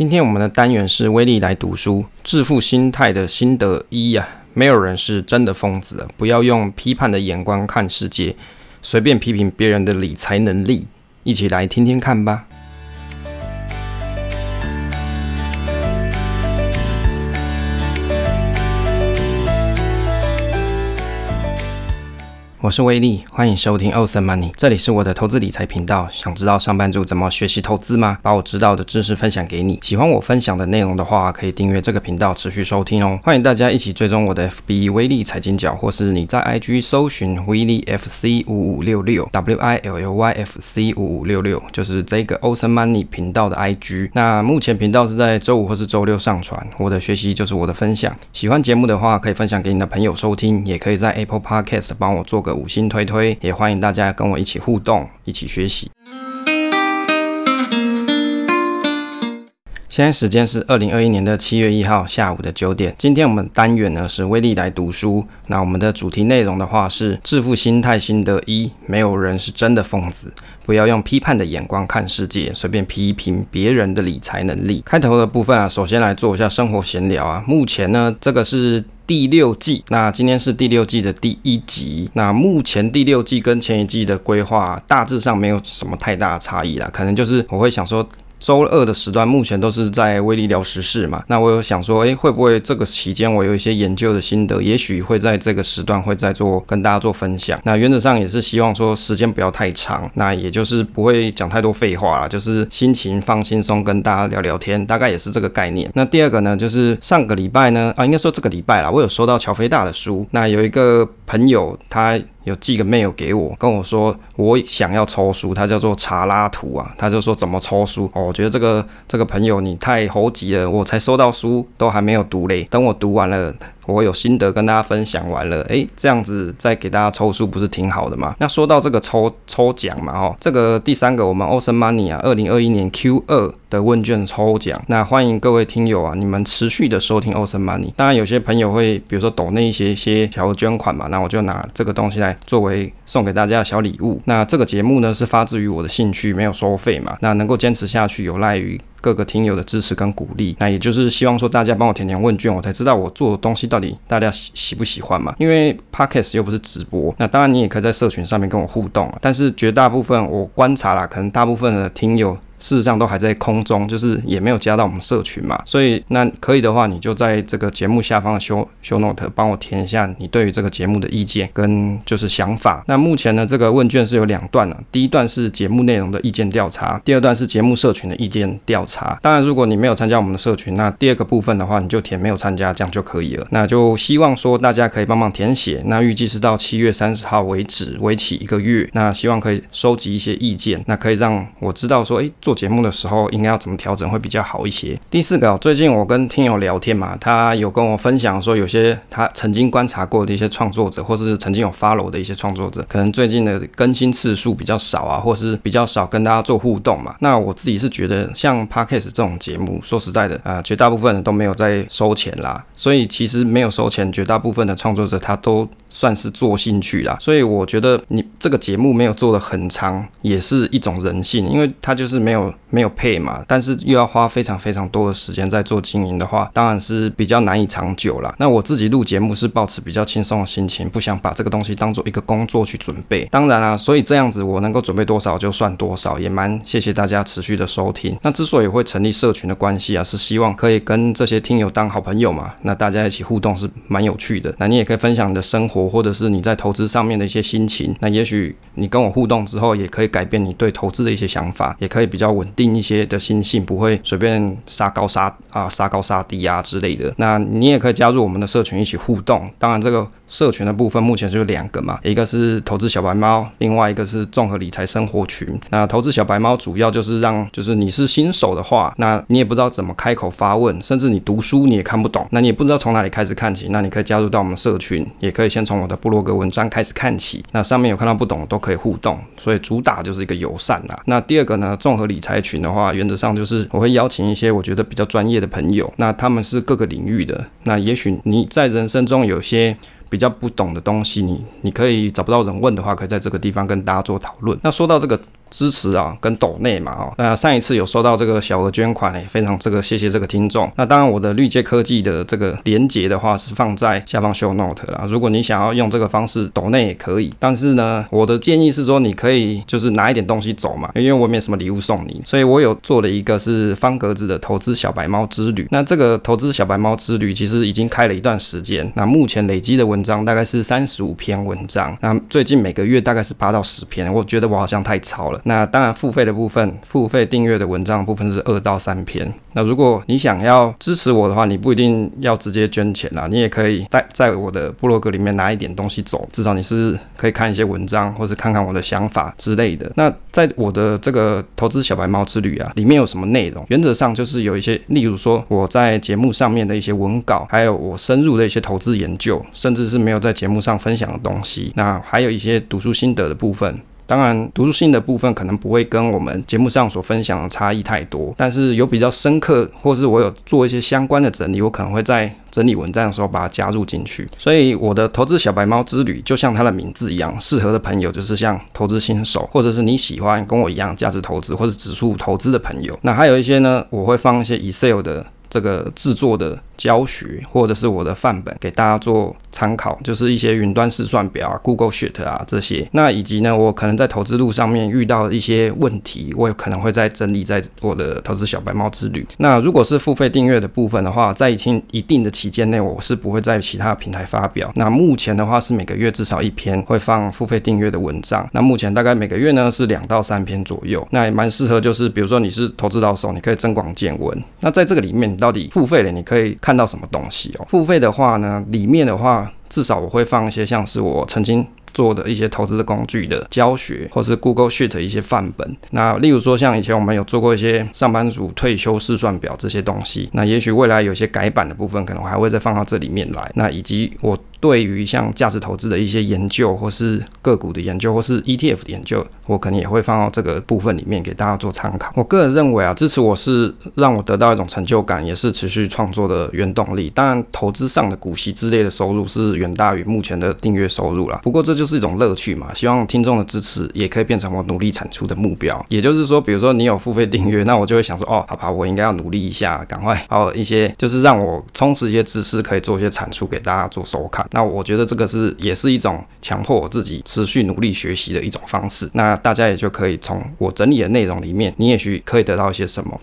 今天我们的单元是威力来读书，致富心态的心得一呀、没有人是真的疯子，不要用批判的眼光看世界，随便批评别人的理财能力，一起来听听看吧。我是威力，欢迎收听 Awesome Money，这里是我的投资理财频道。想知道上班族怎么学习投资吗？把我知道的知识分享给你。喜欢我分享的内容的话，可以订阅这个频道，持续收听哦。欢迎大家一起追踪我的 FB 威力财经角，或是你在 IG 搜寻威力 FC 五五六六 W I L L Y F C 五五六六，就是这个 Awesome Money 频道的 IG。那目前频道是在周五或是周六上传。我的学习就是我的分享。喜欢节目的话，可以分享给你的朋友收听，也可以在 Apple Podcast 帮我做个。五星推推，也欢迎大家跟我一起互动，一起学习。现在时间是二零二一年的七月一号下午的九点。今天我们单元呢是威力来读书。那我们的主题内容的话是致富心态心得一：没有人是真的疯子，不要用批判的眼光看世界，随便批评别人的理财能力。开头的部分啊，首先来做一下生活闲聊啊。目前呢，这个是第六季，那今天是第六季的第一集。那目前第六季跟前一季的规划大致上没有什么太大的差异啦，可能就是我会想说。周二的时段目前都是在威力聊时事嘛，那我有想说，诶，会不会这个期间我有一些研究的心得，也许会在这个时段会再做跟大家做分享。那原则上也是希望说时间不要太长，那也就是不会讲太多废话啦，就是心情放轻松跟大家聊聊天，大概也是这个概念。那第二个呢，就是上个礼拜呢，啊，应该说这个礼拜啦，我有收到乔飞大的书，那有一个朋友他。有寄个 mail 给我，跟我说我想要抽书，他叫做查拉图啊，他就说怎么抽书哦，我觉得这个这个朋友你太猴急了，我才收到书都还没有读嘞，等我读完了。我有心得跟大家分享完了，诶，这样子再给大家抽书不是挺好的吗？那说到这个抽抽奖嘛，哦，这个第三个我们 Awesome Money 啊，二零二一年 Q 二的问卷抽奖，那欢迎各位听友啊，你们持续的收听 Awesome Money。当然有些朋友会比如说抖那一些一些小捐款嘛，那我就拿这个东西来作为送给大家的小礼物。那这个节目呢是发自于我的兴趣，没有收费嘛，那能够坚持下去有赖于。各个听友的支持跟鼓励，那也就是希望说大家帮我填填问卷，我才知道我做的东西到底大家喜喜不喜欢嘛。因为 Podcast 又不是直播，那当然你也可以在社群上面跟我互动，但是绝大部分我观察啦，可能大部分的听友。事实上都还在空中，就是也没有加到我们社群嘛，所以那可以的话，你就在这个节目下方的修修 note 帮我填一下你对于这个节目的意见跟就是想法。那目前呢，这个问卷是有两段了，第一段是节目内容的意见调查，第二段是节目社群的意见调查。当然，如果你没有参加我们的社群，那第二个部分的话，你就填没有参加，这样就可以了。那就希望说大家可以帮忙填写，那预计是到七月三十号为止，为期一个月。那希望可以收集一些意见，那可以让我知道说，诶。做节目的时候应该要怎么调整会比较好一些。第四个，最近我跟听友聊天嘛，他有跟我分享说，有些他曾经观察过的一些创作者，或是曾经有 follow 的一些创作者，可能最近的更新次数比较少啊，或是比较少跟大家做互动嘛。那我自己是觉得，像 Podcast 这种节目，说实在的啊，绝大部分人都没有在收钱啦，所以其实没有收钱，绝大部分的创作者他都算是做兴趣啦。所以我觉得你这个节目没有做的很长，也是一种人性，因为他就是没有。没有配嘛，但是又要花非常非常多的时间在做经营的话，当然是比较难以长久了。那我自己录节目是保持比较轻松的心情，不想把这个东西当做一个工作去准备。当然啊，所以这样子我能够准备多少就算多少，也蛮谢谢大家持续的收听。那之所以会成立社群的关系啊，是希望可以跟这些听友当好朋友嘛。那大家一起互动是蛮有趣的。那你也可以分享你的生活，或者是你在投资上面的一些心情。那也许你跟我互动之后，也可以改变你对投资的一些想法，也可以比较。稳定一些的心性，不会随便杀高杀啊，杀高杀低啊之类的。那你也可以加入我们的社群一起互动。当然这个。社群的部分目前就两个嘛，一个是投资小白猫，另外一个是综合理财生活群。那投资小白猫主要就是让，就是你是新手的话，那你也不知道怎么开口发问，甚至你读书你也看不懂，那你也不知道从哪里开始看起，那你可以加入到我们社群，也可以先从我的部落格文章开始看起。那上面有看到不懂都可以互动，所以主打就是一个友善啦。那第二个呢，综合理财群的话，原则上就是我会邀请一些我觉得比较专业的朋友，那他们是各个领域的，那也许你在人生中有些。比较不懂的东西，你你可以找不到人问的话，可以在这个地方跟大家做讨论。那说到这个。支持啊，跟抖内嘛，哦，那上一次有收到这个小额捐款，也非常这个谢谢这个听众。那当然，我的绿界科技的这个连接的话是放在下方 show note 啦。如果你想要用这个方式抖内也可以，但是呢，我的建议是说，你可以就是拿一点东西走嘛，因为我没什么礼物送你，所以我有做了一个是方格子的投资小白猫之旅。那这个投资小白猫之旅其实已经开了一段时间，那目前累积的文章大概是三十五篇文章，那最近每个月大概是八到十篇，我觉得我好像太超了。那当然，付费的部分，付费订阅的文章部分是二到三篇。那如果你想要支持我的话，你不一定要直接捐钱啦，你也可以在在我的部落格里面拿一点东西走，至少你是可以看一些文章，或是看看我的想法之类的。那在我的这个投资小白猫之旅啊，里面有什么内容？原则上就是有一些，例如说我在节目上面的一些文稿，还有我深入的一些投资研究，甚至是没有在节目上分享的东西。那还有一些读书心得的部分。当然，读书性的部分可能不会跟我们节目上所分享的差异太多，但是有比较深刻，或是我有做一些相关的整理，我可能会在整理文章的时候把它加入进去。所以我的投资小白猫之旅，就像它的名字一样，适合的朋友就是像投资新手，或者是你喜欢跟我一样价值投资或者指数投资的朋友。那还有一些呢，我会放一些 Excel 的这个制作的。教学或者是我的范本给大家做参考，就是一些云端试算表啊、Google Sheet 啊这些。那以及呢，我可能在投资路上面遇到一些问题，我也可能会再整理在我的投资小白猫之旅。那如果是付费订阅的部分的话，在已经一定的期间内，我是不会在其他平台发表。那目前的话是每个月至少一篇会放付费订阅的文章。那目前大概每个月呢是两到三篇左右。那也蛮适合，就是比如说你是投资老手，你可以增广见闻。那在这个里面，到底付费了，你可以看到什么东西哦？付费的话呢，里面的话至少我会放一些像是我曾经做的一些投资的工具的教学，或是 Google Sheet 一些范本。那例如说像以前我们有做过一些上班族退休试算表这些东西，那也许未来有些改版的部分，可能我还会再放到这里面来。那以及我。对于像价值投资的一些研究，或是个股的研究，或是 ETF 的研究，我可能也会放到这个部分里面给大家做参考。我个人认为啊，支持我是让我得到一种成就感，也是持续创作的原动力。当然，投资上的股息之类的收入是远大于目前的订阅收入啦。不过这就是一种乐趣嘛，希望听众的支持也可以变成我努力产出的目标。也就是说，比如说你有付费订阅，那我就会想说，哦，好吧，我应该要努力一下，赶快把我一些就是让我充实一些知识，可以做一些产出给大家做收看。那我觉得这个是也是一种强迫我自己持续努力学习的一种方式。那大家也就可以从我整理的内容里面，你也许可以得到一些什么。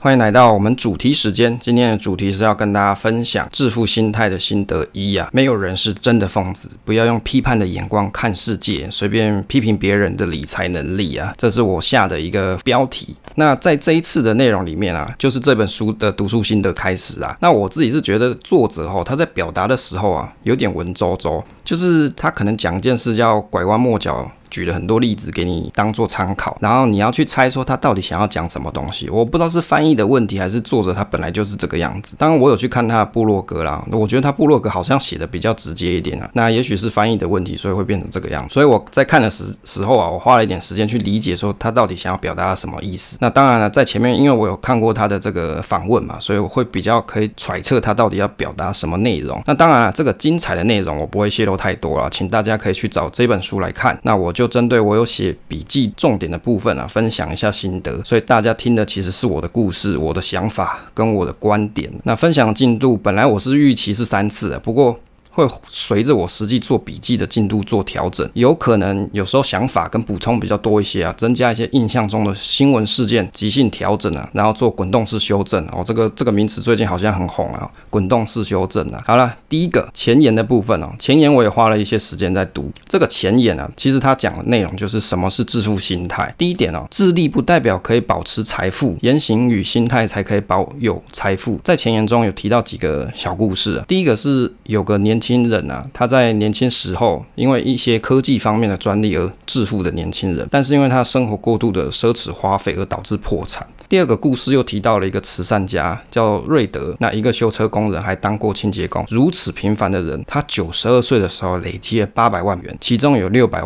欢迎来到我们主题时间。今天的主题是要跟大家分享致富心态的心得一啊，没有人是真的疯子，不要用批判的眼光看世界，随便批评别人的理财能力啊，这是我下的一个标题。那在这一次的内容里面啊，就是这本书的读书心得开始啊。那我自己是觉得作者哈，他在表达的时候啊，有点文绉绉，就是他可能讲一件事要拐弯抹角。举了很多例子给你当做参考，然后你要去猜说他到底想要讲什么东西。我不知道是翻译的问题还是作者他本来就是这个样子。当然我有去看他的部落格啦，我觉得他部落格好像写的比较直接一点啊。那也许是翻译的问题，所以会变成这个样子。所以我在看的时时候啊，我花了一点时间去理解说他到底想要表达什么意思。那当然了，在前面因为我有看过他的这个访问嘛，所以我会比较可以揣测他到底要表达什么内容。那当然了，这个精彩的内容我不会泄露太多了，请大家可以去找这本书来看。那我就针对我有写笔记重点的部分啊，分享一下心得，所以大家听的其实是我的故事、我的想法跟我的观点。那分享进度本来我是预期是三次的，不过。会随着我实际做笔记的进度做调整，有可能有时候想法跟补充比较多一些啊，增加一些印象中的新闻事件，即兴调整啊，然后做滚动式修正哦。这个这个名词最近好像很红啊，滚动式修正啊。好了，第一个前言的部分哦，前言我也花了一些时间在读这个前言啊。其实他讲的内容就是什么是致富心态。第一点哦，智力不代表可以保持财富，言行与心态才可以保有财富。在前言中有提到几个小故事啊，第一个是有个年轻。新人啊，他在年轻时候因为一些科技方面的专利而致富的年轻人，但是因为他生活过度的奢侈花费而导致破产。第二个故事又提到了一个慈善家叫瑞德，那一个修车工人还当过清洁工，如此平凡的人，他九十二岁的时候累积了八百万元，其中有六百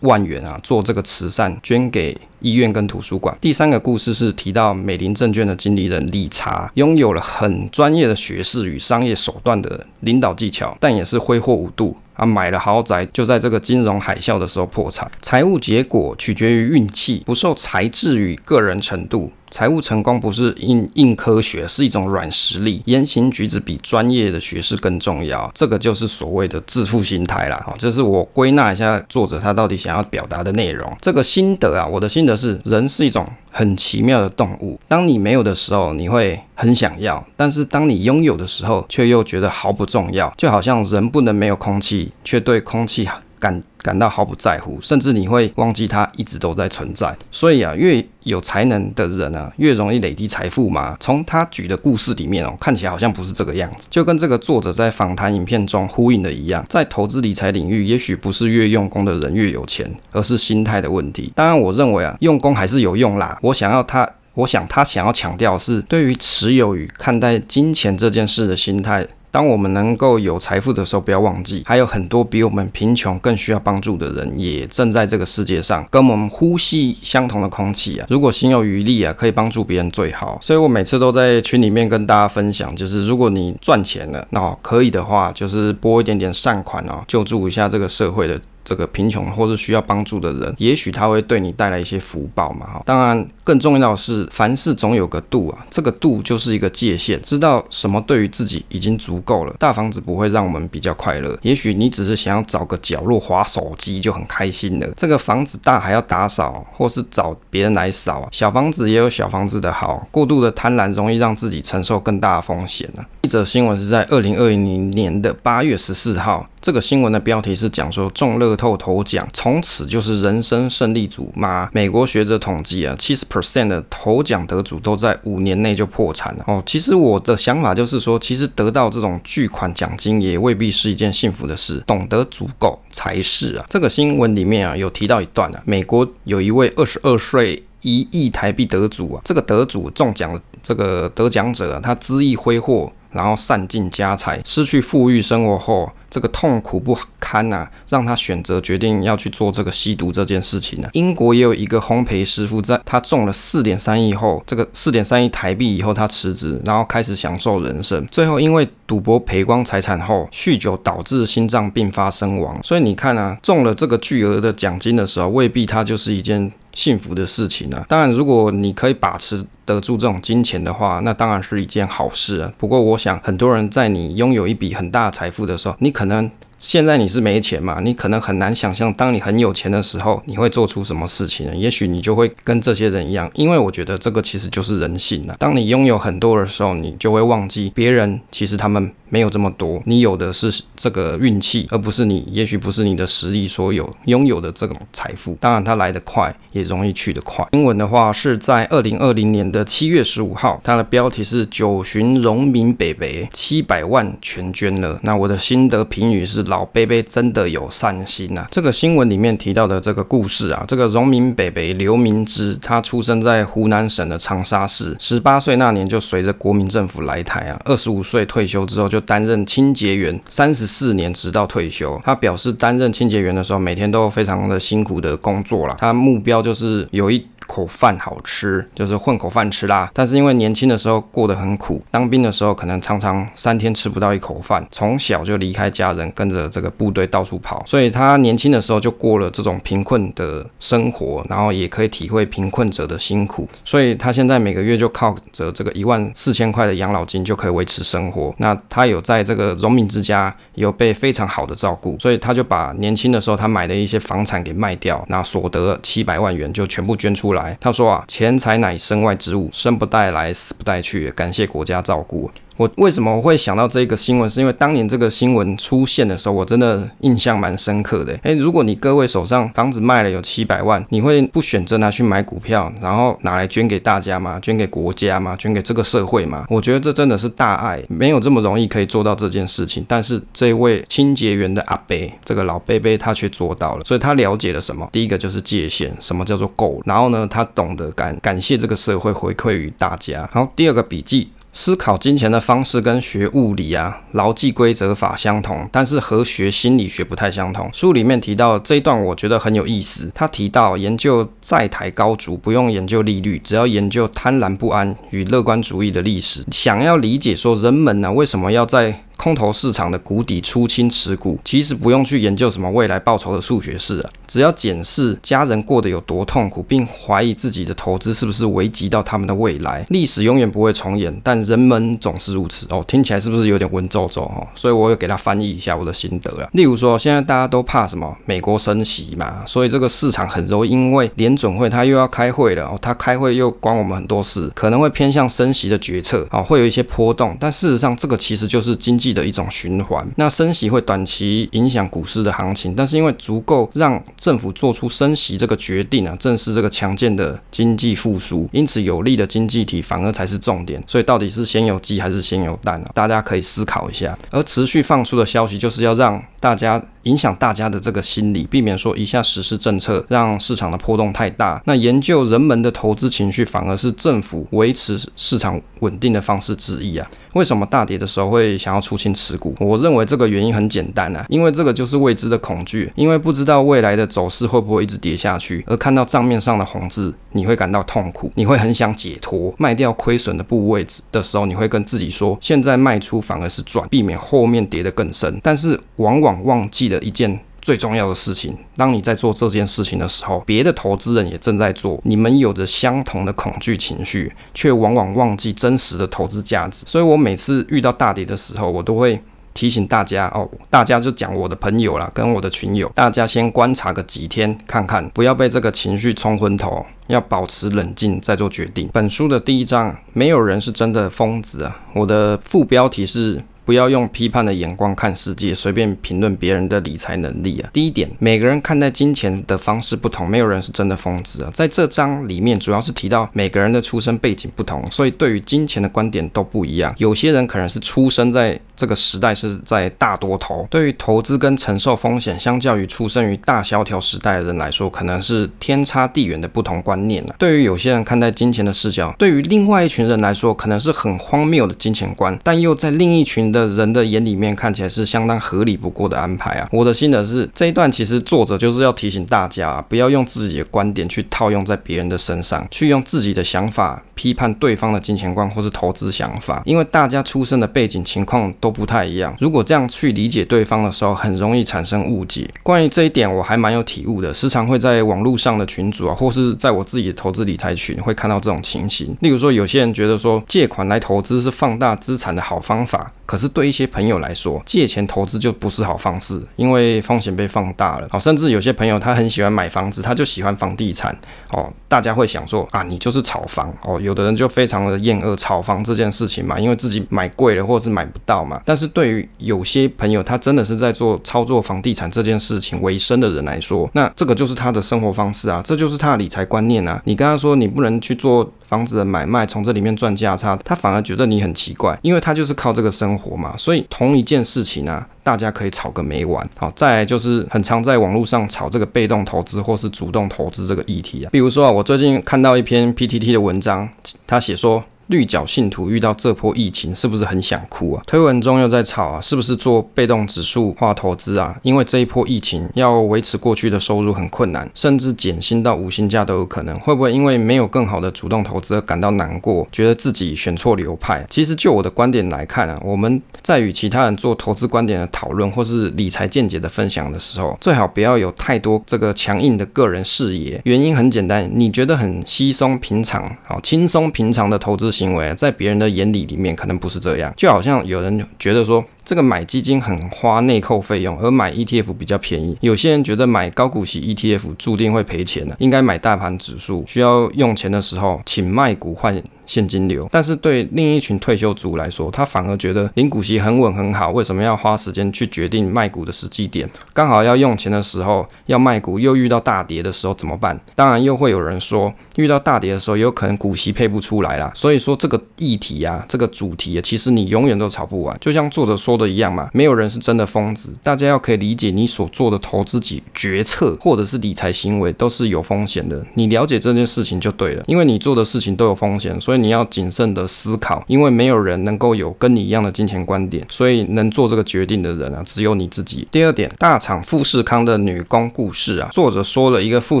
万元啊做这个慈善捐给。医院跟图书馆。第三个故事是提到美林证券的经理人理查，拥有了很专业的学识与商业手段的领导技巧，但也是挥霍无度啊，买了豪宅就在这个金融海啸的时候破产。财务结果取决于运气，不受才智与个人程度。财务成功不是硬硬科学，是一种软实力。言行举止比专业的学识更重要，这个就是所谓的致富心态啦。好，这是我归纳一下作者他到底想要表达的内容。这个心得啊，我的心得是，人是一种很奇妙的动物。当你没有的时候，你会很想要；但是当你拥有的时候，却又觉得毫不重要。就好像人不能没有空气，却对空气感感到毫不在乎，甚至你会忘记它一直都在存在。所以啊，越有才能的人啊，越容易累积财富嘛。从他举的故事里面哦，看起来好像不是这个样子，就跟这个作者在访谈影片中呼应的一样。在投资理财领域，也许不是越用功的人越有钱，而是心态的问题。当然，我认为啊，用功还是有用啦。我想要他，我想他想要强调是对于持有与看待金钱这件事的心态。当我们能够有财富的时候，不要忘记，还有很多比我们贫穷更需要帮助的人，也正在这个世界上跟我们呼吸相同的空气啊！如果心有余力啊，可以帮助别人最好。所以我每次都在群里面跟大家分享，就是如果你赚钱了，那可以的话，就是拨一点点善款哦，救助一下这个社会的。这个贫穷或是需要帮助的人，也许他会对你带来一些福报嘛。哈，当然更重要的是，凡事总有个度啊，这个度就是一个界限，知道什么对于自己已经足够了。大房子不会让我们比较快乐，也许你只是想要找个角落滑手机就很开心了。这个房子大还要打扫，或是找别人来扫。小房子也有小房子的好，过度的贪婪容易让自己承受更大的风险呢。一则新闻是在二零二零年的八月十四号。这个新闻的标题是讲说中乐透头奖从此就是人生胜利组吗？美国学者统计啊，七十 percent 的头奖得主都在五年内就破产了。哦，其实我的想法就是说，其实得到这种巨款奖金也未必是一件幸福的事，懂得足够才是啊。这个新闻里面啊有提到一段啊，美国有一位二十二岁一亿台币得主啊，这个得主中奖这个得奖者，他恣意挥霍。然后散尽家财，失去富裕生活后，这个痛苦不堪呐、啊，让他选择决定要去做这个吸毒这件事情呢。英国也有一个烘焙师傅，在他中了四点三亿后，这个四点三亿台币以后，他辞职，然后开始享受人生。最后因为赌博赔光财产后，酗酒导致心脏病发身亡。所以你看啊，中了这个巨额的奖金的时候，未必它就是一件。幸福的事情呢、当然，如果你可以把持得住这种金钱的话，那当然是一件好事啊。不过，我想很多人在你拥有一笔很大财富的时候，你可可能。现在你是没钱嘛？你可能很难想象，当你很有钱的时候，你会做出什么事情？也许你就会跟这些人一样，因为我觉得这个其实就是人性啊。当你拥有很多的时候，你就会忘记别人其实他们没有这么多，你有的是这个运气，而不是你，也许不是你的实力所有拥有的这种财富。当然，它来得快，也容易去得快。新闻的话是在二零二零年的七月十五号，它的标题是“九旬荣民北北七百万全捐了”。那我的心得评语是。老伯伯真的有善心呐、啊！这个新闻里面提到的这个故事啊，这个荣民北北刘明之，他出生在湖南省的长沙市，十八岁那年就随着国民政府来台啊，二十五岁退休之后就担任清洁员，三十四年直到退休。他表示担任清洁员的时候，每天都非常的辛苦的工作了，他目标就是有一。口饭好吃，就是混口饭吃啦。但是因为年轻的时候过得很苦，当兵的时候可能常常三天吃不到一口饭，从小就离开家人，跟着这个部队到处跑，所以他年轻的时候就过了这种贫困的生活，然后也可以体会贫困者的辛苦。所以他现在每个月就靠着这个一万四千块的养老金就可以维持生活。那他有有在这个荣民之家有被非常好的照顾，所以他就把年轻的时候他买的一些房产给卖掉，那所得七百万元就全部捐出。来，他说啊，钱财乃身外之物，生不带来，死不带去，感谢国家照顾。我为什么会想到这个新闻？是因为当年这个新闻出现的时候，我真的印象蛮深刻的。诶，如果你各位手上房子卖了有七百万，你会不选择拿去买股票，然后拿来捐给大家吗？捐给国家吗？捐给这个社会吗？我觉得这真的是大爱，没有这么容易可以做到这件事情。但是这位清洁员的阿伯，这个老伯伯他却做到了，所以他了解了什么？第一个就是界限，什么叫做够？然后呢，他懂得感感谢这个社会回馈于大家。好，第二个笔记。思考金钱的方式跟学物理啊、牢记规则法相同，但是和学心理学不太相同。书里面提到这一段，我觉得很有意思。他提到研究债台高筑，不用研究利率，只要研究贪婪不安与乐观主义的历史。想要理解说人们呢、为什么要在空头市场的谷底出清持股，其实不用去研究什么未来报酬的数学式啊，只要检视家人过得有多痛苦，并怀疑自己的投资是不是危及到他们的未来。历史永远不会重演，但人们总是如此哦。听起来是不是有点文绉绉哦？所以我有给他翻译一下我的心得啊。例如说，现在大家都怕什么？美国升息嘛，所以这个市场很容易因为联准会他又要开会了哦，他开会又关我们很多事，可能会偏向升息的决策啊，会有一些波动。但事实上，这个其实就是经济。的一种循环，那升息会短期影响股市的行情，但是因为足够让政府做出升息这个决定啊，正是这个强健的经济复苏，因此有利的经济体反而才是重点。所以到底是先有鸡还是先有蛋啊？大家可以思考一下。而持续放出的消息就是要让大家。影响大家的这个心理，避免说一下实施政策让市场的波动太大。那研究人们的投资情绪，反而是政府维持市场稳定的方式之一啊。为什么大跌的时候会想要出清持股？我认为这个原因很简单啊，因为这个就是未知的恐惧，因为不知道未来的走势会不会一直跌下去。而看到账面上的红字，你会感到痛苦，你会很想解脱，卖掉亏损的部位的时候，你会跟自己说，现在卖出反而是赚，避免后面跌得更深。但是往往忘记了。的一件最重要的事情，当你在做这件事情的时候，别的投资人也正在做，你们有着相同的恐惧情绪，却往往忘记真实的投资价值。所以我每次遇到大跌的时候，我都会提醒大家哦，大家就讲我的朋友啦，跟我的群友，大家先观察个几天看看，不要被这个情绪冲昏头，要保持冷静再做决定。本书的第一章，没有人是真的疯子啊，我的副标题是。不要用批判的眼光看世界，随便评论别人的理财能力啊。第一点，每个人看待金钱的方式不同，没有人是真的疯子啊。在这章里面，主要是提到每个人的出生背景不同，所以对于金钱的观点都不一样。有些人可能是出生在这个时代是在大多头，对于投资跟承受风险，相较于出生于大萧条时代的人来说，可能是天差地远的不同观念啊。对于有些人看待金钱的视角，对于另外一群人来说，可能是很荒谬的金钱观，但又在另一群。的人的眼里面看起来是相当合理不过的安排啊！我的心得是，这一段其实作者就是要提醒大家，不要用自己的观点去套用在别人的身上，去用自己的想法批判对方的金钱观或是投资想法，因为大家出生的背景情况都不太一样。如果这样去理解对方的时候，很容易产生误解。关于这一点，我还蛮有体悟的，时常会在网络上的群组啊，或是在我自己的投资理财群会看到这种情形。例如说，有些人觉得说借款来投资是放大资产的好方法，可是。是对一些朋友来说，借钱投资就不是好方式，因为风险被放大了。哦，甚至有些朋友他很喜欢买房子，他就喜欢房地产。哦，大家会想说啊，你就是炒房。哦，有的人就非常的厌恶炒房这件事情嘛，因为自己买贵了或者是买不到嘛。但是对于有些朋友，他真的是在做操作房地产这件事情为生的人来说，那这个就是他的生活方式啊，这就是他的理财观念啊。你跟他说你不能去做房子的买卖，从这里面赚价差，他反而觉得你很奇怪，因为他就是靠这个生活。嘛，所以同一件事情呢，大家可以吵个没完。好，再来就是很常在网络上吵这个被动投资或是主动投资这个议题啊。比如说啊，我最近看到一篇 PTT 的文章，他写说。绿角信徒遇到这波疫情，是不是很想哭啊？推文中又在吵啊，是不是做被动指数化投资啊？因为这一波疫情要维持过去的收入很困难，甚至减薪到五薪假都有可能。会不会因为没有更好的主动投资而感到难过，觉得自己选错流派？其实就我的观点来看啊，我们在与其他人做投资观点的讨论或是理财见解的分享的时候，最好不要有太多这个强硬的个人视野。原因很简单，你觉得很稀松平常、好轻松平常的投资。行为在别人的眼里里面可能不是这样，就好像有人觉得说这个买基金很花内扣费用，而买 ETF 比较便宜。有些人觉得买高股息 ETF 注定会赔钱的，应该买大盘指数。需要用钱的时候，请卖股换现金流。但是对另一群退休族来说，他反而觉得领股息很稳很好，为什么要花时间去决定卖股的时机点？刚好要用钱的时候要卖股，又遇到大跌的时候怎么办？当然又会有人说，遇到大跌的时候有可能股息配不出来啦。所以说这个议题啊，这个主题啊，其实你永远都炒不完。就像作者说的一样嘛，没有人是真的疯子。大家要可以理解，你所做的投资决决策或者是理财行为都是有风险的。你了解这件事情就对了，因为你做的事情都有风险，所以你要谨慎的思考。因为没有人能够有跟你一样的金钱观点，所以能做这个决定的人啊，只有你自己。第二点，大厂富士康的女工故事啊，作者说了一个富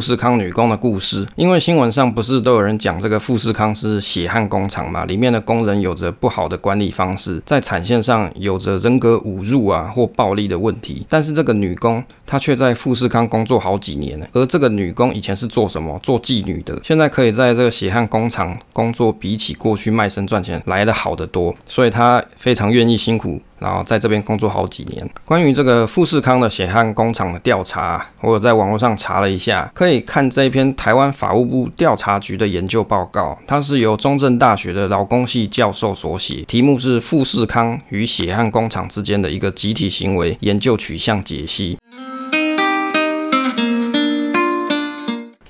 士康女工的故事。因为新闻上不是都有人讲这个富士康是血汗工厂嘛，里面的工人有着不好的管理方式，在产线上有着人格侮辱啊或暴力的问题。但是这个女工她却在富士康工作好几年了，而这个女工以前是做什么？做妓女的，现在可以在这个血汗工厂工作，比起过去卖身赚钱来得好得多，所以他非常愿意辛苦。然后在这边工作好几年。关于这个富士康的血汗工厂的调查，我有在网络上查了一下，可以看这一篇台湾法务部调查局的研究报告，它是由中正大学的劳工系教授所写，题目是富士康与血汗工厂之间的一个集体行为研究取向解析。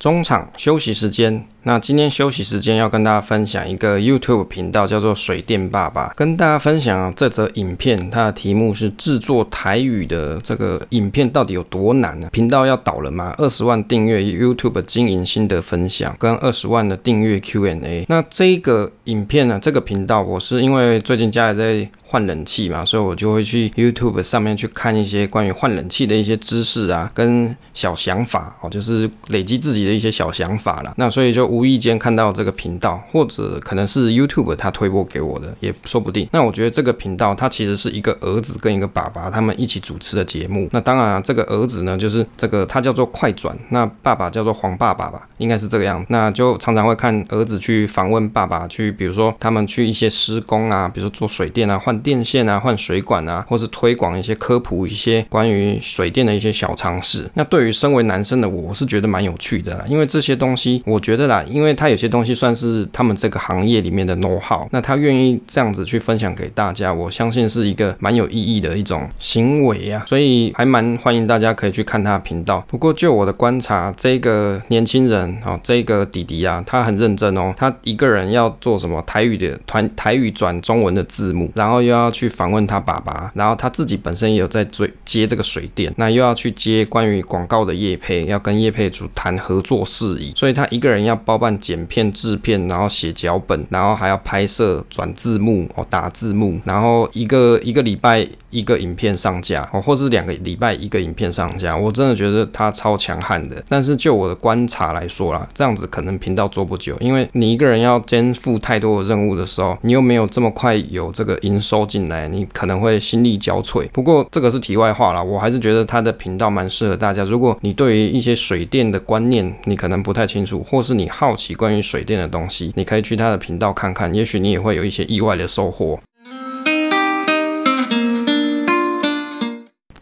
中场休息时间。那今天休息时间要跟大家分享一个 YouTube 频道，叫做水电爸爸，跟大家分享这则影片，它的题目是制作台语的这个影片到底有多难呢？频道要倒了吗？二十万订阅 YouTube 经营心得分享，跟二十万的订阅 Q&A。那这个影片呢，这个频道我是因为最近家里在换冷气嘛，所以我就会去 YouTube 上面去看一些关于换冷气的一些知识啊，跟小想法哦，就是累积自己的一些小想法啦。那所以就。无意间看到这个频道，或者可能是 YouTube 他推播给我的，也说不定。那我觉得这个频道它其实是一个儿子跟一个爸爸他们一起主持的节目。那当然啊，这个儿子呢，就是这个他叫做快转，那爸爸叫做黄爸爸吧，应该是这个样。那就常常会看儿子去访问爸爸，去比如说他们去一些施工啊，比如说做水电啊、换电线啊、换水管啊，或是推广一些科普一些关于水电的一些小常识。那对于身为男生的我，我是觉得蛮有趣的，因为这些东西我觉得啦。因为他有些东西算是他们这个行业里面的 know how，那他愿意这样子去分享给大家，我相信是一个蛮有意义的一种行为啊，所以还蛮欢迎大家可以去看他的频道。不过就我的观察，这个年轻人啊，这个弟弟啊，他很认真哦，他一个人要做什么台语的团台语转中文的字幕，然后又要去访问他爸爸，然后他自己本身也有在追接这个水电，那又要去接关于广告的业配，要跟业配主谈合作做事宜，所以他一个人要包。办剪片、制片，然后写脚本，然后还要拍摄、转字幕哦，打字幕，然后一个一个礼拜一个影片上架哦，或是两个礼拜一个影片上架，我真的觉得他超强悍的。但是就我的观察来说啦，这样子可能频道做不久，因为你一个人要肩负太多的任务的时候，你又没有这么快有这个营收进来，你可能会心力交瘁。不过这个是题外话啦，我还是觉得他的频道蛮适合大家。如果你对于一些水电的观念你可能不太清楚，或是你好。好奇关于水电的东西，你可以去他的频道看看，也许你也会有一些意外的收获。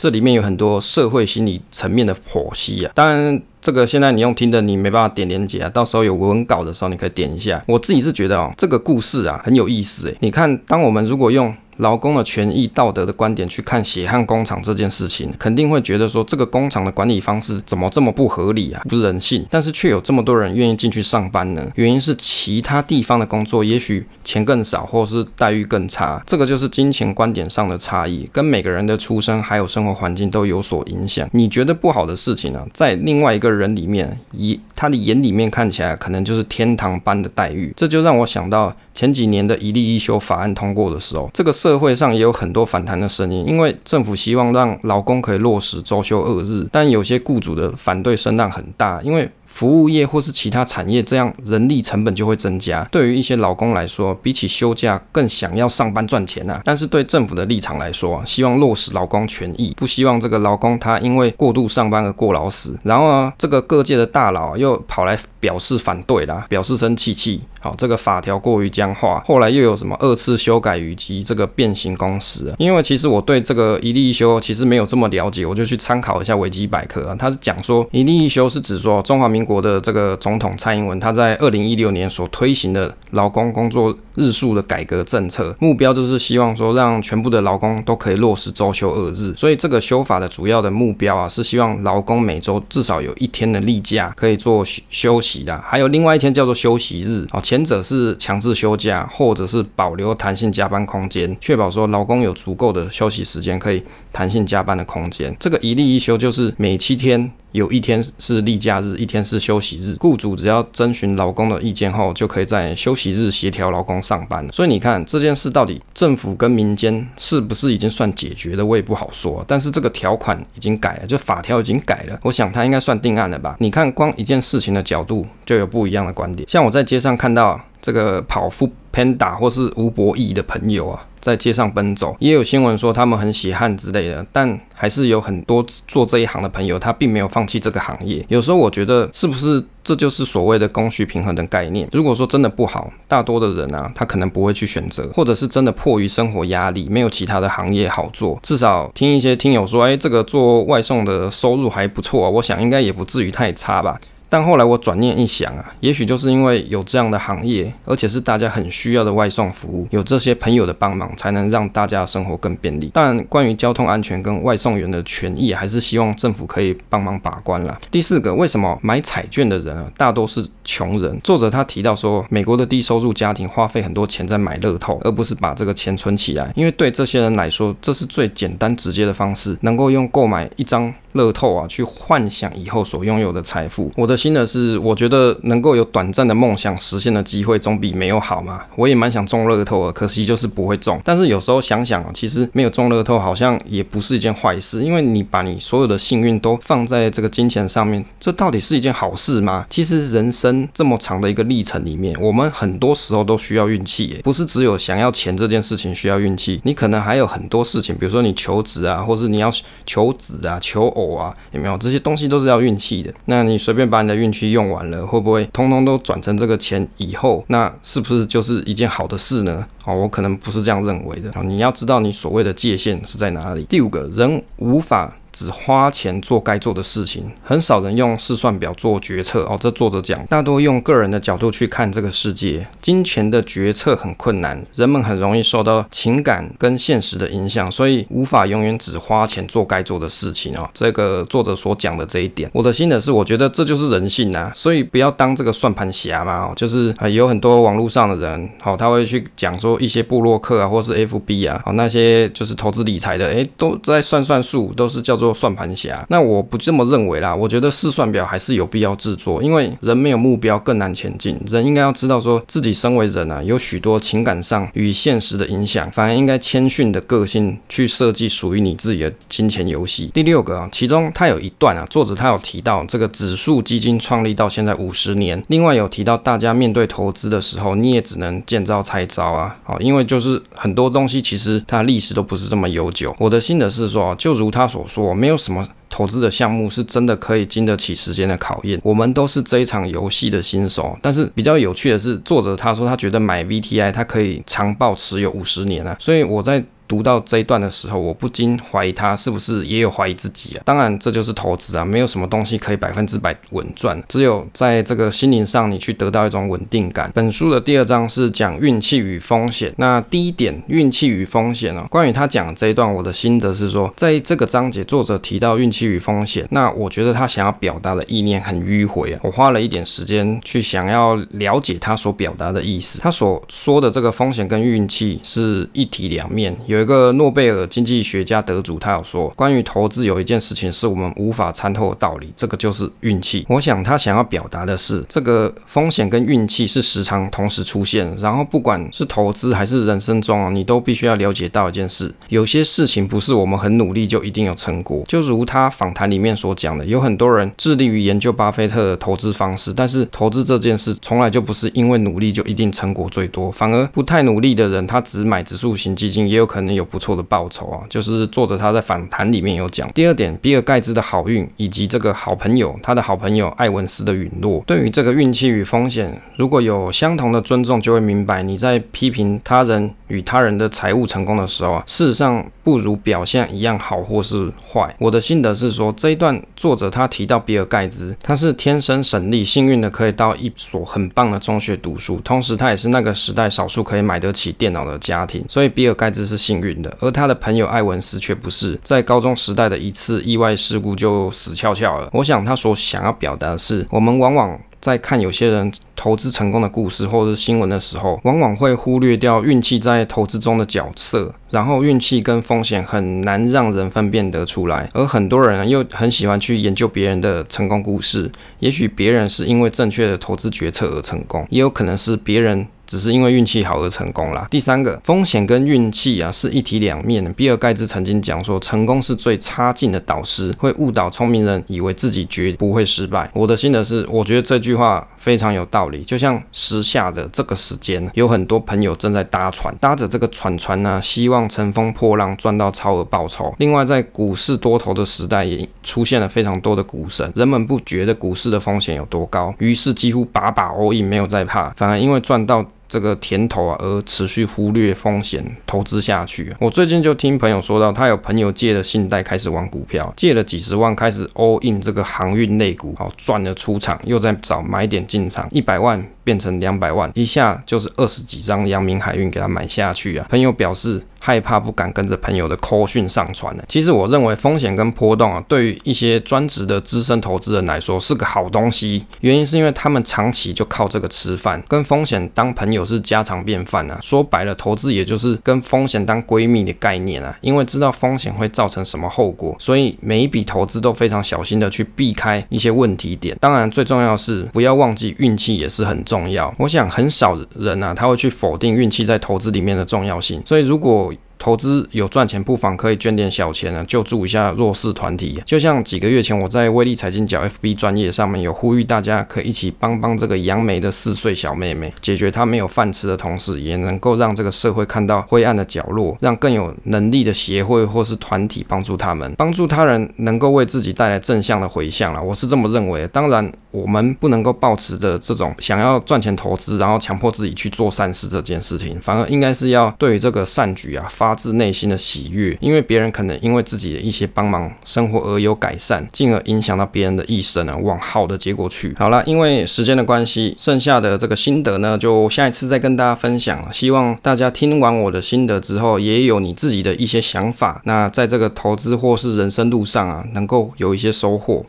这里面有很多社会心理层面的剖析啊，当然这个现在你用听的，你没办法点连接啊，到时候有文稿的时候你可以点一下。我自己是觉得哦，这个故事啊很有意思诶，你看，当我们如果用劳工的权益、道德的观点去看血汗工厂这件事情，肯定会觉得说这个工厂的管理方式怎么这么不合理啊，不人性。但是却有这么多人愿意进去上班呢？原因是其他地方的工作也许钱更少，或是待遇更差。这个就是金钱观点上的差异，跟每个人的出生还有生活环境都有所影响。你觉得不好的事情呢、啊，在另外一个人里面，以他的眼里面看起来可能就是天堂般的待遇。这就让我想到前几年的一例一休法案通过的时候，这个。社会上也有很多反弹的声音，因为政府希望让劳工可以落实周休二日，但有些雇主的反对声浪很大，因为服务业或是其他产业这样人力成本就会增加。对于一些劳工来说，比起休假更想要上班赚钱啊。但是对政府的立场来说，希望落实劳工权益，不希望这个劳工他因为过度上班而过劳死。然后啊，这个各界的大佬又跑来。表示反对啦，表示生气气。好，这个法条过于僵化，后来又有什么二次修改以及这个变形公司？因为其实我对这个一例一修其实没有这么了解，我就去参考一下维基百科啊。他是讲说一例一修是指说中华民国的这个总统蔡英文他在二零一六年所推行的劳工工作日数的改革政策，目标就是希望说让全部的劳工都可以落实周休二日。所以这个修法的主要的目标啊，是希望劳工每周至少有一天的例假可以做休息的，还有另外一天叫做休息日啊。前者是强制休假，或者是保留弹性加班空间，确保说劳工有足够的休息时间，可以弹性加班的空间。这个一例一休就是每七天。有一天是例假日，一天是休息日。雇主只要征询劳工的意见后，就可以在休息日协调劳工上班。所以你看这件事到底政府跟民间是不是已经算解决的，我也不好说。但是这个条款已经改了，就法条已经改了，我想他应该算定案了吧？你看光一件事情的角度就有不一样的观点。像我在街上看到这个跑 foodpanda 或是吴博义的朋友啊。在街上奔走，也有新闻说他们很血汗之类的，但还是有很多做这一行的朋友，他并没有放弃这个行业。有时候我觉得，是不是这就是所谓的供需平衡的概念？如果说真的不好，大多的人啊，他可能不会去选择，或者是真的迫于生活压力，没有其他的行业好做。至少听一些听友说，哎，这个做外送的收入还不错啊，我想应该也不至于太差吧。但后来我转念一想啊，也许就是因为有这样的行业，而且是大家很需要的外送服务，有这些朋友的帮忙，才能让大家生活更便利。但关于交通安全跟外送员的权益，还是希望政府可以帮忙把关啦。第四个，为什么买彩券的人啊，大多是穷人？作者他提到说，美国的低收入家庭花费很多钱在买乐透，而不是把这个钱存起来，因为对这些人来说，这是最简单直接的方式，能够用购买一张。乐透啊，去幻想以后所拥有的财富。我的心得是，我觉得能够有短暂的梦想实现的机会，总比没有好嘛。我也蛮想中乐透的，可惜就是不会中。但是有时候想想啊，其实没有中乐透好像也不是一件坏事，因为你把你所有的幸运都放在这个金钱上面，这到底是一件好事吗？其实人生这么长的一个历程里面，我们很多时候都需要运气，不是只有想要钱这件事情需要运气，你可能还有很多事情，比如说你求职啊，或是你要求子啊、求偶。啊，有没有这些东西都是要运气的？那你随便把你的运气用完了，会不会通通都转成这个钱以后？那是不是就是一件好的事呢？哦，我可能不是这样认为的。你要知道你所谓的界限是在哪里。第五个人无法。只花钱做该做的事情，很少人用试算表做决策哦。这作者讲，大多用个人的角度去看这个世界。金钱的决策很困难，人们很容易受到情感跟现实的影响，所以无法永远只花钱做该做的事情哦。这个作者所讲的这一点，我的心得是，我觉得这就是人性啊。所以不要当这个算盘侠嘛哦，就是啊，有很多网络上的人，好，他会去讲说一些部落客啊，或是 FB 啊，好，那些就是投资理财的，诶，都在算算数，都是叫做。做算盘侠，那我不这么认为啦。我觉得试算表还是有必要制作，因为人没有目标更难前进。人应该要知道说自己身为人啊，有许多情感上与现实的影响，反而应该谦逊的个性去设计属于你自己的金钱游戏。第六个啊，其中他有一段啊，作者他有提到这个指数基金创立到现在五十年，另外有提到大家面对投资的时候，你也只能见招拆招啊，好，因为就是很多东西其实它历史都不是这么悠久。我的心得是说，就如他所说。没有什么投资的项目是真的可以经得起时间的考验。我们都是这一场游戏的新手。但是比较有趣的是，作者他说他觉得买 VTI 他可以长报持有五十年啊。所以我在。读到这一段的时候，我不禁怀疑他是不是也有怀疑自己啊？当然，这就是投资啊，没有什么东西可以百分之百稳赚，只有在这个心灵上你去得到一种稳定感。本书的第二章是讲运气与风险。那第一点，运气与风险啊，关于他讲这一段，我的心得是说，在这个章节作者提到运气与风险，那我觉得他想要表达的意念很迂回啊。我花了一点时间去想要了解他所表达的意思。他所说的这个风险跟运气是一体两面，有。有个诺贝尔经济学家得主，他有说，关于投资有一件事情是我们无法参透的道理，这个就是运气。我想他想要表达的是，这个风险跟运气是时常同时出现。然后不管是投资还是人生中啊，你都必须要了解到一件事：有些事情不是我们很努力就一定有成果。就如他访谈里面所讲的，有很多人致力于研究巴菲特的投资方式，但是投资这件事从来就不是因为努力就一定成果最多，反而不太努力的人，他只买指数型基金，也有可能。能有不错的报酬啊。就是作者他在访谈里面有讲。第二点，比尔盖茨的好运以及这个好朋友他的好朋友艾文斯的陨落，对于这个运气与风险，如果有相同的尊重，就会明白你在批评他人与他人的财务成功的时候啊，事实上不如表现一样好或是坏。我的心得是说，这一段作者他提到比尔盖茨，他是天生神力，幸运的可以到一所很棒的中学读书，同时他也是那个时代少数可以买得起电脑的家庭，所以比尔盖茨是幸运的，而他的朋友艾文斯却不是，在高中时代的一次意外事故就死翘翘了。我想他所想要表达的是，我们往往在看有些人投资成功的故事或者是新闻的时候，往往会忽略掉运气在投资中的角色，然后运气跟风险很难让人分辨得出来，而很多人又很喜欢去研究别人的成功故事，也许别人是因为正确的投资决策而成功，也有可能是别人。只是因为运气好而成功啦。第三个，风险跟运气啊是一体两面的。比尔盖茨曾经讲说，成功是最差劲的导师，会误导聪明人以为自己绝不会失败。我的心得是，我觉得这句句话非常有道理。就像时下的这个时间，有很多朋友正在搭船，搭着这个船船呢、希望乘风破浪赚到超额报酬。另外，在股市多头的时代，也出现了非常多的股神，人们不觉得股市的风险有多高，于是几乎把把 all in，没有在怕，反而因为赚到。这个甜头啊，而持续忽略风险投资下去。我最近就听朋友说到，他有朋友借了信贷开始玩股票，借了几十万开始 all in 这个航运类股，好赚了出场，又在找买点进场，一百万变成两百万，一下就是二十几张阳明海运给他买下去啊。朋友表示。害怕不敢跟着朋友的口讯上船了。其实我认为风险跟波动啊，对于一些专职的资深投资人来说是个好东西。原因是因为他们长期就靠这个吃饭，跟风险当朋友是家常便饭啊。说白了，投资也就是跟风险当闺蜜的概念啊。因为知道风险会造成什么后果，所以每一笔投资都非常小心的去避开一些问题点。当然，最重要的是不要忘记运气也是很重要。我想很少人啊，他会去否定运气在投资里面的重要性。所以如果投资有赚钱，不妨可以捐点小钱啊，救助一下弱势团体。就像几个月前我在威力财经角 FB 专业上面有呼吁大家，可以一起帮帮这个杨梅的四岁小妹妹，解决她没有饭吃的同时，也能够让这个社会看到灰暗的角落，让更有能力的协会或是团体帮助他们，帮助他人能够为自己带来正向的回向啦。我是这么认为。当然，我们不能够抱持的这种想要赚钱投资，然后强迫自己去做善事这件事情，反而应该是要对于这个善举啊发。发自内心的喜悦，因为别人可能因为自己的一些帮忙生活而有改善，进而影响到别人的一生啊，往好的结果去。好了，因为时间的关系，剩下的这个心得呢，就下一次再跟大家分享。希望大家听完我的心得之后，也有你自己的一些想法。那在这个投资或是人生路上啊，能够有一些收获。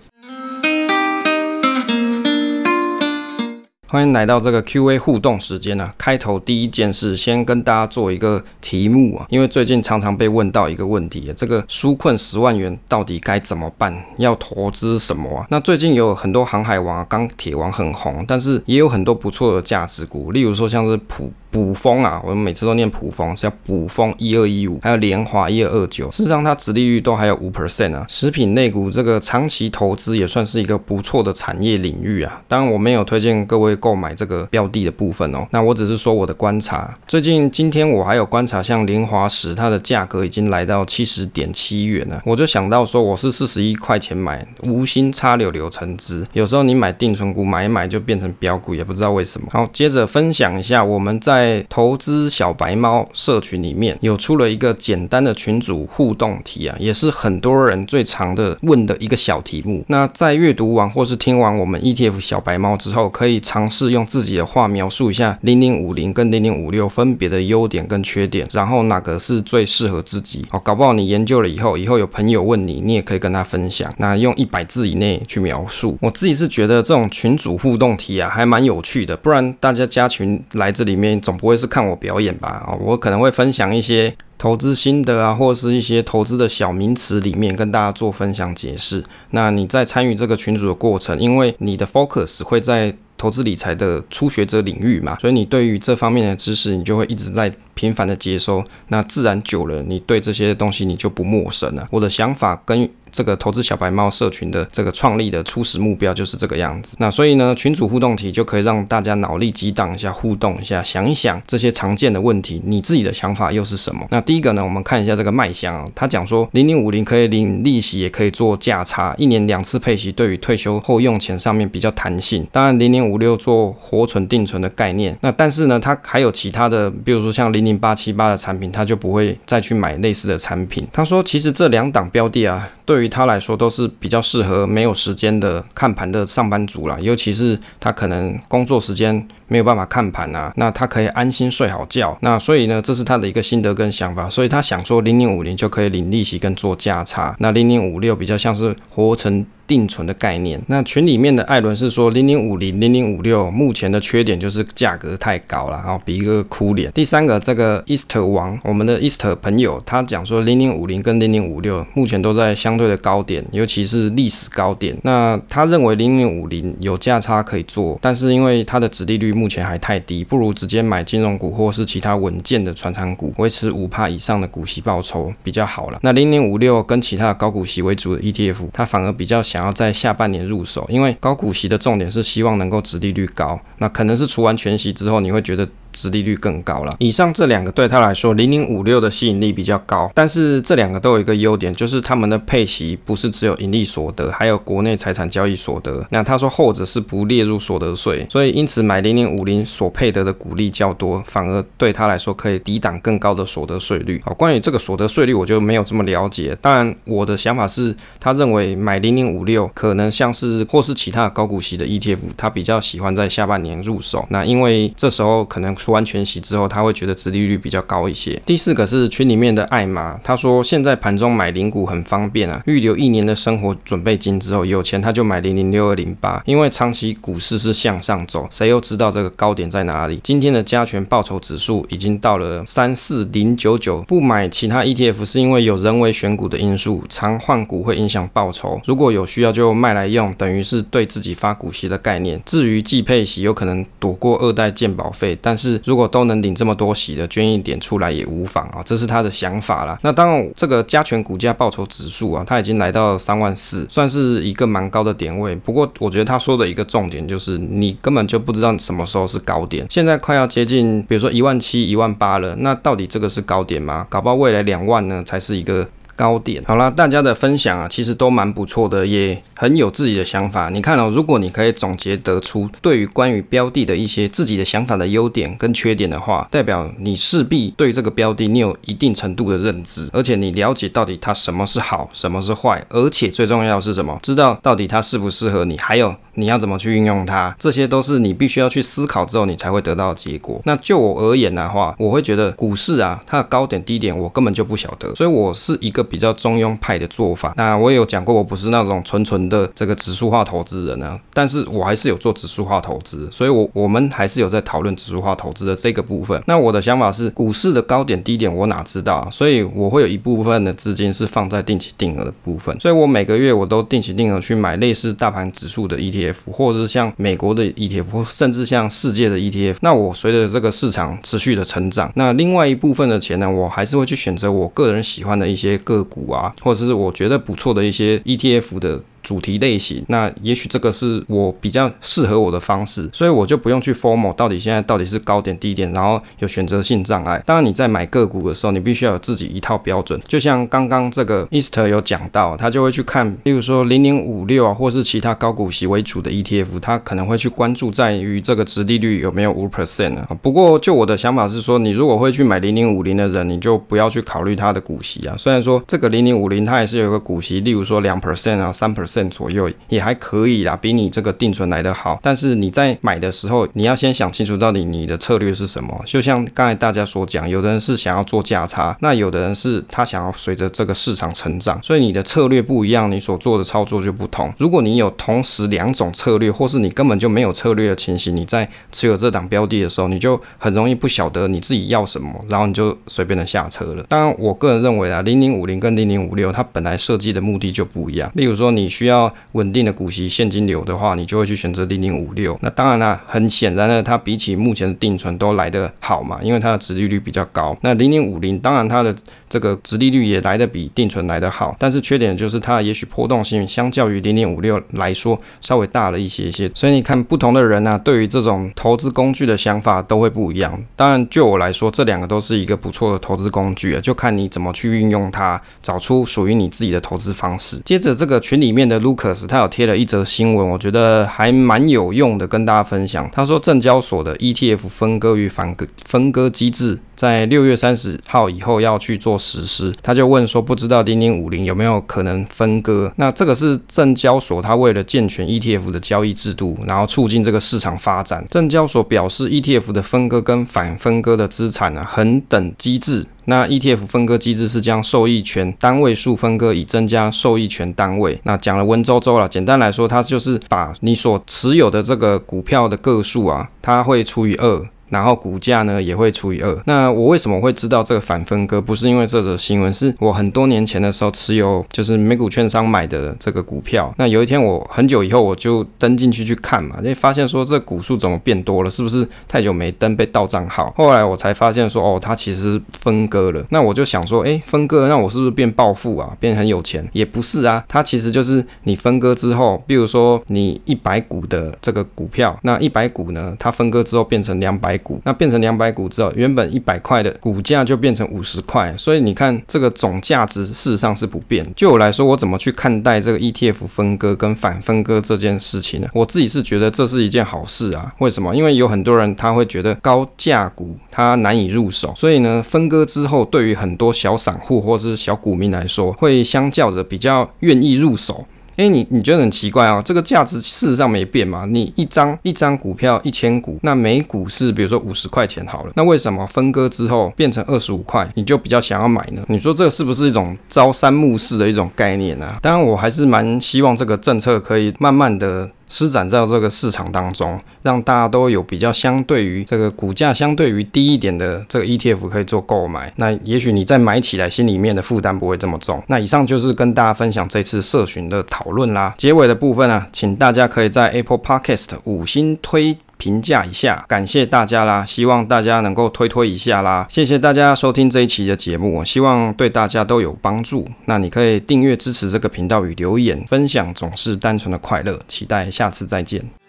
欢迎来到这个 Q&A 互动时间、啊。开头第一件事，先跟大家做一个题目啊，因为最近常常被问到一个问题，这个纾困十万元到底该怎么办？要投资什么啊？那最近有很多航海王啊、钢铁王很红，但是也有很多不错的价值股，例如说像是普。卜蜂啊，我们每次都念卜蜂，是叫卜蜂一二一五，还有联华一二二九，事实上它殖利率都还有五 percent 啊。食品类股这个长期投资也算是一个不错的产业领域啊。当然我没有推荐各位购买这个标的的部分哦，那我只是说我的观察。最近今天我还有观察，像联华石，它的价格已经来到七十点七元了，我就想到说我是四十一块钱买，无心插柳柳成枝。有时候你买定存股买一买就变成标股，也不知道为什么。好，接着分享一下我们在。在投资小白猫社群里面有出了一个简单的群组互动题啊，也是很多人最常的问的一个小题目。那在阅读完或是听完我们 ETF 小白猫之后，可以尝试用自己的话描述一下零零五零跟零零五六分别的优点跟缺点，然后哪个是最适合自己哦。搞不好你研究了以后，以后有朋友问你，你也可以跟他分享。那用一百字以内去描述。我自己是觉得这种群组互动题啊，还蛮有趣的。不然大家加群来这里面总。不会是看我表演吧？啊，我可能会分享一些投资心得啊，或是一些投资的小名词里面跟大家做分享解释。那你在参与这个群组的过程，因为你的 focus 会在投资理财的初学者领域嘛，所以你对于这方面的知识，你就会一直在频繁的接收。那自然久了，你对这些东西你就不陌生了。我的想法跟这个投资小白猫社群的这个创立的初始目标就是这个样子。那所以呢，群主互动题就可以让大家脑力激荡一下，互动一下，想一想这些常见的问题，你自己的想法又是什么？那第一个呢，我们看一下这个麦香啊，他讲说零零五零可以领利息，也可以做价差，一年两次配息，对于退休后用钱上面比较弹性。当然零零五六做活存定存的概念，那但是呢，它还有其他的，比如说像零零八七八的产品，他就不会再去买类似的产品。他说，其实这两档标的啊，对于他来说都是比较适合没有时间的看盘的上班族啦，尤其是他可能工作时间没有办法看盘啊，那他可以安心睡好觉。那所以呢，这是他的一个心得跟想法，所以他想说零零五零就可以领利息跟做价差，那零零五六比较像是活成。定存的概念，那群里面的艾伦是说零零五零零零五六目前的缺点就是价格太高了，然后比一个哭脸。第三个这个 Easter 王，我们的 Easter 朋友他讲说零零五零跟零零五六目前都在相对的高点，尤其是历史高点。那他认为零零五零有价差可以做，但是因为它的殖利率目前还太低，不如直接买金融股或是其他稳健的传产股，维持五帕以上的股息报酬比较好了。那零零五六跟其他的高股息为主的 ETF，它反而比较。想然后在下半年入手，因为高股息的重点是希望能够殖利率高，那可能是除完全息之后，你会觉得。殖利率更高了。以上这两个对他来说，零零五六的吸引力比较高，但是这两个都有一个优点，就是他们的配息不是只有盈利所得，还有国内财产交易所得。那他说后者是不列入所得税，所以因此买零零五零所配得的股利较多，反而对他来说可以抵挡更高的所得税率。好，关于这个所得税率，我就没有这么了解。当然，我的想法是，他认为买零零五六可能像是或是其他高股息的 ETF，他比较喜欢在下半年入手。那因为这时候可能。出完全息之后，他会觉得殖利率比较高一些。第四个是群里面的艾玛，他说现在盘中买零股很方便啊，预留一年的生活准备金之后，有钱他就买零零六二零八，因为长期股市是向上走，谁又知道这个高点在哪里？今天的加权报酬指数已经到了三四零九九，不买其他 ETF 是因为有人为选股的因素，常换股会影响报酬，如果有需要就卖来用，等于是对自己发股息的概念。至于季配息，有可能躲过二代健保费，但是。如果都能领这么多息的，捐一点出来也无妨啊，这是他的想法啦。那当然，这个加权股价报酬指数啊，它已经来到三万四，算是一个蛮高的点位。不过，我觉得他说的一个重点就是，你根本就不知道什么时候是高点。现在快要接近，比如说一万七、一万八了，那到底这个是高点吗？搞不好未来两万呢，才是一个。高点好啦，大家的分享啊，其实都蛮不错的，也很有自己的想法。你看哦，如果你可以总结得出对于关于标的的一些自己的想法的优点跟缺点的话，代表你势必对这个标的你有一定程度的认知，而且你了解到底它什么是好，什么是坏，而且最重要是什么？知道到底它适不适合你，还有你要怎么去运用它，这些都是你必须要去思考之后你才会得到结果。那就我而言的话，我会觉得股市啊，它的高点低点我根本就不晓得，所以我是一个。比较中庸派的做法，那我也有讲过，我不是那种纯纯的这个指数化投资人呢，但是我还是有做指数化投资，所以我我们还是有在讨论指数化投资的这个部分。那我的想法是，股市的高点低点我哪知道啊？所以我会有一部分的资金是放在定期定额的部分，所以我每个月我都定期定额去买类似大盘指数的 ETF，或者是像美国的 ETF，甚至像世界的 ETF。那我随着这个市场持续的成长，那另外一部分的钱呢，我还是会去选择我个人喜欢的一些个股啊，或者是我觉得不错的一些 ETF 的。主题类型，那也许这个是我比较适合我的方式，所以我就不用去 formal 到底现在到底是高点低点，然后有选择性障碍。当然你在买个股的时候，你必须要有自己一套标准。就像刚刚这个 Easter 有讲到，他就会去看，例如说零零五六啊，或是其他高股息为主的 ETF，他可能会去关注在于这个殖利率有没有五 percent 啊。不过就我的想法是说，你如果会去买零零五零的人，你就不要去考虑它的股息啊。虽然说这个零零五零它也是有个股息，例如说两 percent 啊，三 percent。左右也还可以啦，比你这个定存来得好。但是你在买的时候，你要先想清楚到底你的策略是什么。就像刚才大家所讲，有的人是想要做价差，那有的人是他想要随着这个市场成长，所以你的策略不一样，你所做的操作就不同。如果你有同时两种策略，或是你根本就没有策略的情形，你在持有这档标的的时候，你就很容易不晓得你自己要什么，然后你就随便的下车了。当然，我个人认为啊，零零五零跟零零五六它本来设计的目的就不一样。例如说，你需需要稳定的股息现金流的话，你就会去选择零零五六。那当然啦，很显然的，它比起目前的定存都来得好嘛，因为它的值利率比较高。那零零五零，当然它的这个值利率也来得比定存来得好，但是缺点就是它也许波动性相较于零零五六来说稍微大了一些些。所以你看，不同的人呢、对于这种投资工具的想法都会不一样。当然，就我来说，这两个都是一个不错的投资工具啊，就看你怎么去运用它，找出属于你自己的投资方式。接着，这个群里面的 Lucas 他有贴了一则新闻，我觉得还蛮有用的，跟大家分享。他说，证交所的 ETF 分割与反割分割机制在六月三十号以后要去做实施。他就问说，不知道零零五零有没有可能分割？那这个是证交所他为了健全 ETF 的交易制度，然后促进这个市场发展。证交所表示，ETF 的分割跟反分割的资产啊，恒等机制。那 ETF 分割机制是将受益权单位数分割，以增加受益权单位。那讲了文绉绉了，简单来说，它就是把你所持有的这个股票的个数啊，它会除以二。然后股价呢也会除以二。那我为什么会知道这个反分割？不是因为这则新闻，是我很多年前的时候持有，就是美股券商买的这个股票。那有一天我很久以后我就登进去去看嘛，就发现说这股数怎么变多了？是不是太久没登被盗账号？后来我才发现说哦，它其实分割了。那我就想说，哎，分割，那我是不是变暴富啊？变很有钱？也不是啊，它其实就是你分割之后，比如说你一百股的这个股票，那一百股呢，它分割之后变成两百股。那变成两百股之后，原本一百块的股价就变成五十块，所以你看这个总价值事实上是不变。就我来说，我怎么去看待这个 ETF 分割跟反分割这件事情呢？我自己是觉得这是一件好事啊。为什么？因为有很多人他会觉得高价股他难以入手，所以呢，分割之后对于很多小散户或是小股民来说，会相较着比较愿意入手。哎，你你觉得很奇怪啊？这个价值事实上没变嘛？你一张一张股票一千股，那每股是比如说五十块钱好了，那为什么分割之后变成二十五块，你就比较想要买呢？你说这是不是一种朝三暮四的一种概念呢？当然，我还是蛮希望这个政策可以慢慢的。施展到这个市场当中，让大家都有比较相对于这个股价相对于低一点的这个 ETF 可以做购买。那也许你再买起来心里面的负担不会这么重。那以上就是跟大家分享这次社群的讨论啦。结尾的部分啊，请大家可以在 Apple Podcast 五星推评价一下，感谢大家啦！希望大家能够推推一下啦，谢谢大家收听这一期的节目，希望对大家都有帮助。那你可以订阅支持这个频道与留言分享，总是单纯的快乐。期待下次再见。